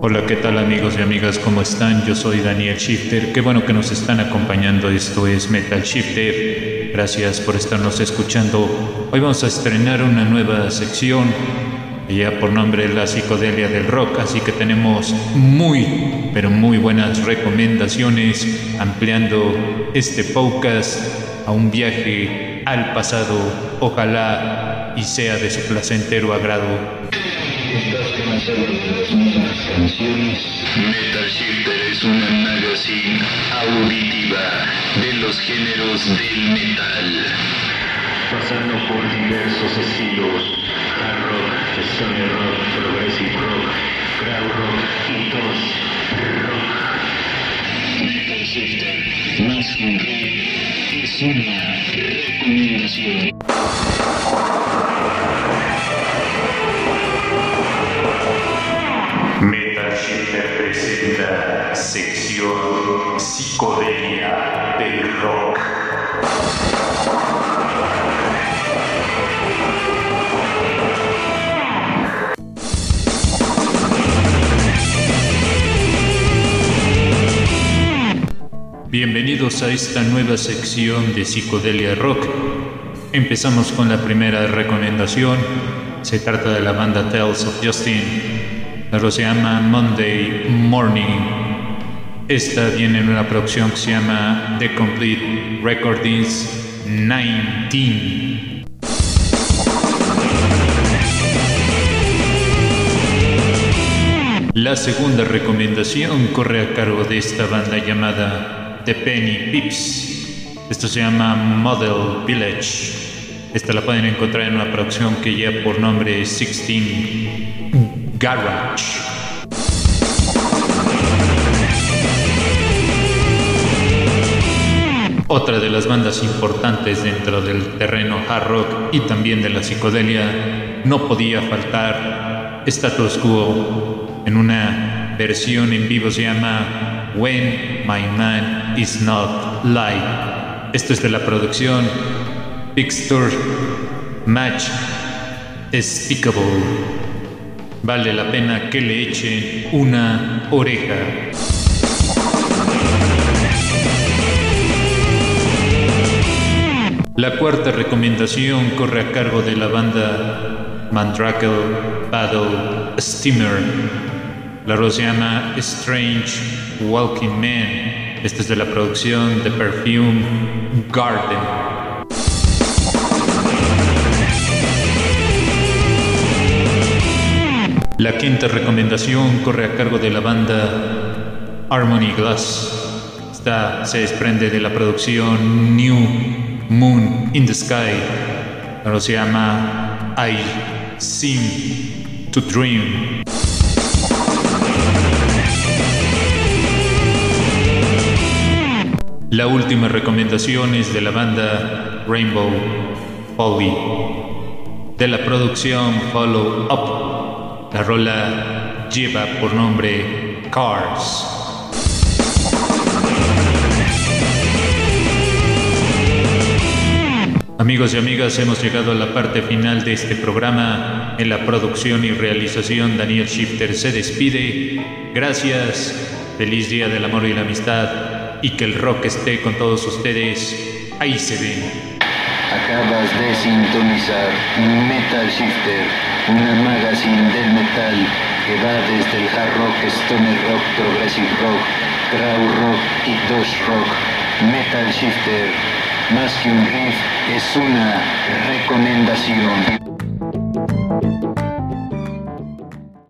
Hola, ¿qué tal amigos y amigas? ¿Cómo están? Yo soy Daniel Shifter. Qué bueno que nos están acompañando. Esto es Metal Shifter. Gracias por estarnos escuchando. Hoy vamos a estrenar una nueva sección, ya por nombre La Psicodelia del Rock. Así que tenemos muy, pero muy buenas recomendaciones ampliando este podcast a un viaje al pasado. Ojalá y sea de su placentero agrado. Metal Shifter es una magazine auditiva de los géneros del metal. Pasando por diversos estilos, hard rock, stoner rock, progressive rock, crowd rock y tosh rock. Metal Shifter, más que un riff, es una recomendación. Presenta sección Psicodelia del Rock. Bienvenidos a esta nueva sección de Psicodelia Rock. Empezamos con la primera recomendación. Se trata de la banda Tales of Justin. Rola se llama Monday Morning. Esta viene en una producción que se llama The Complete Recordings 19. La segunda recomendación corre a cargo de esta banda llamada The Penny Pips. Esto se llama Model Village. Esta la pueden encontrar en una producción que lleva por nombre 16 Garage. Otra de las bandas importantes dentro del terreno hard rock y también de la psicodelia no podía faltar Status Quo. En una versión en vivo se llama When My Man Is Not Live. Esto es de la producción Pixture Match Despicable. Vale la pena que le echen una oreja. La cuarta recomendación corre a cargo de la banda Mandrake Battle Steamer. La rola se llama Strange Walking Man. Esta es de la producción de Perfume Garden. La quinta recomendación corre a cargo de la banda Harmony Glass. Esta se desprende de la producción New Moon in the Sky. Ahora se llama I Seem to Dream. La última recomendación es de la banda Rainbow Folly, de la producción Follow Up. La rola lleva por nombre Cars. Amigos y amigas, hemos llegado a la parte final de este programa. En la producción y realización, Daniel Shifter se despide. Gracias, feliz día del amor y la amistad, y que el rock esté con todos ustedes. Ahí se ven. Acabas de sintonizar Metal Shifter, una magazine del metal que va desde el hard rock, stoner rock, progressive rock, crowd rock y dosh rock. Metal Shifter, más que un riff, es una recomendación.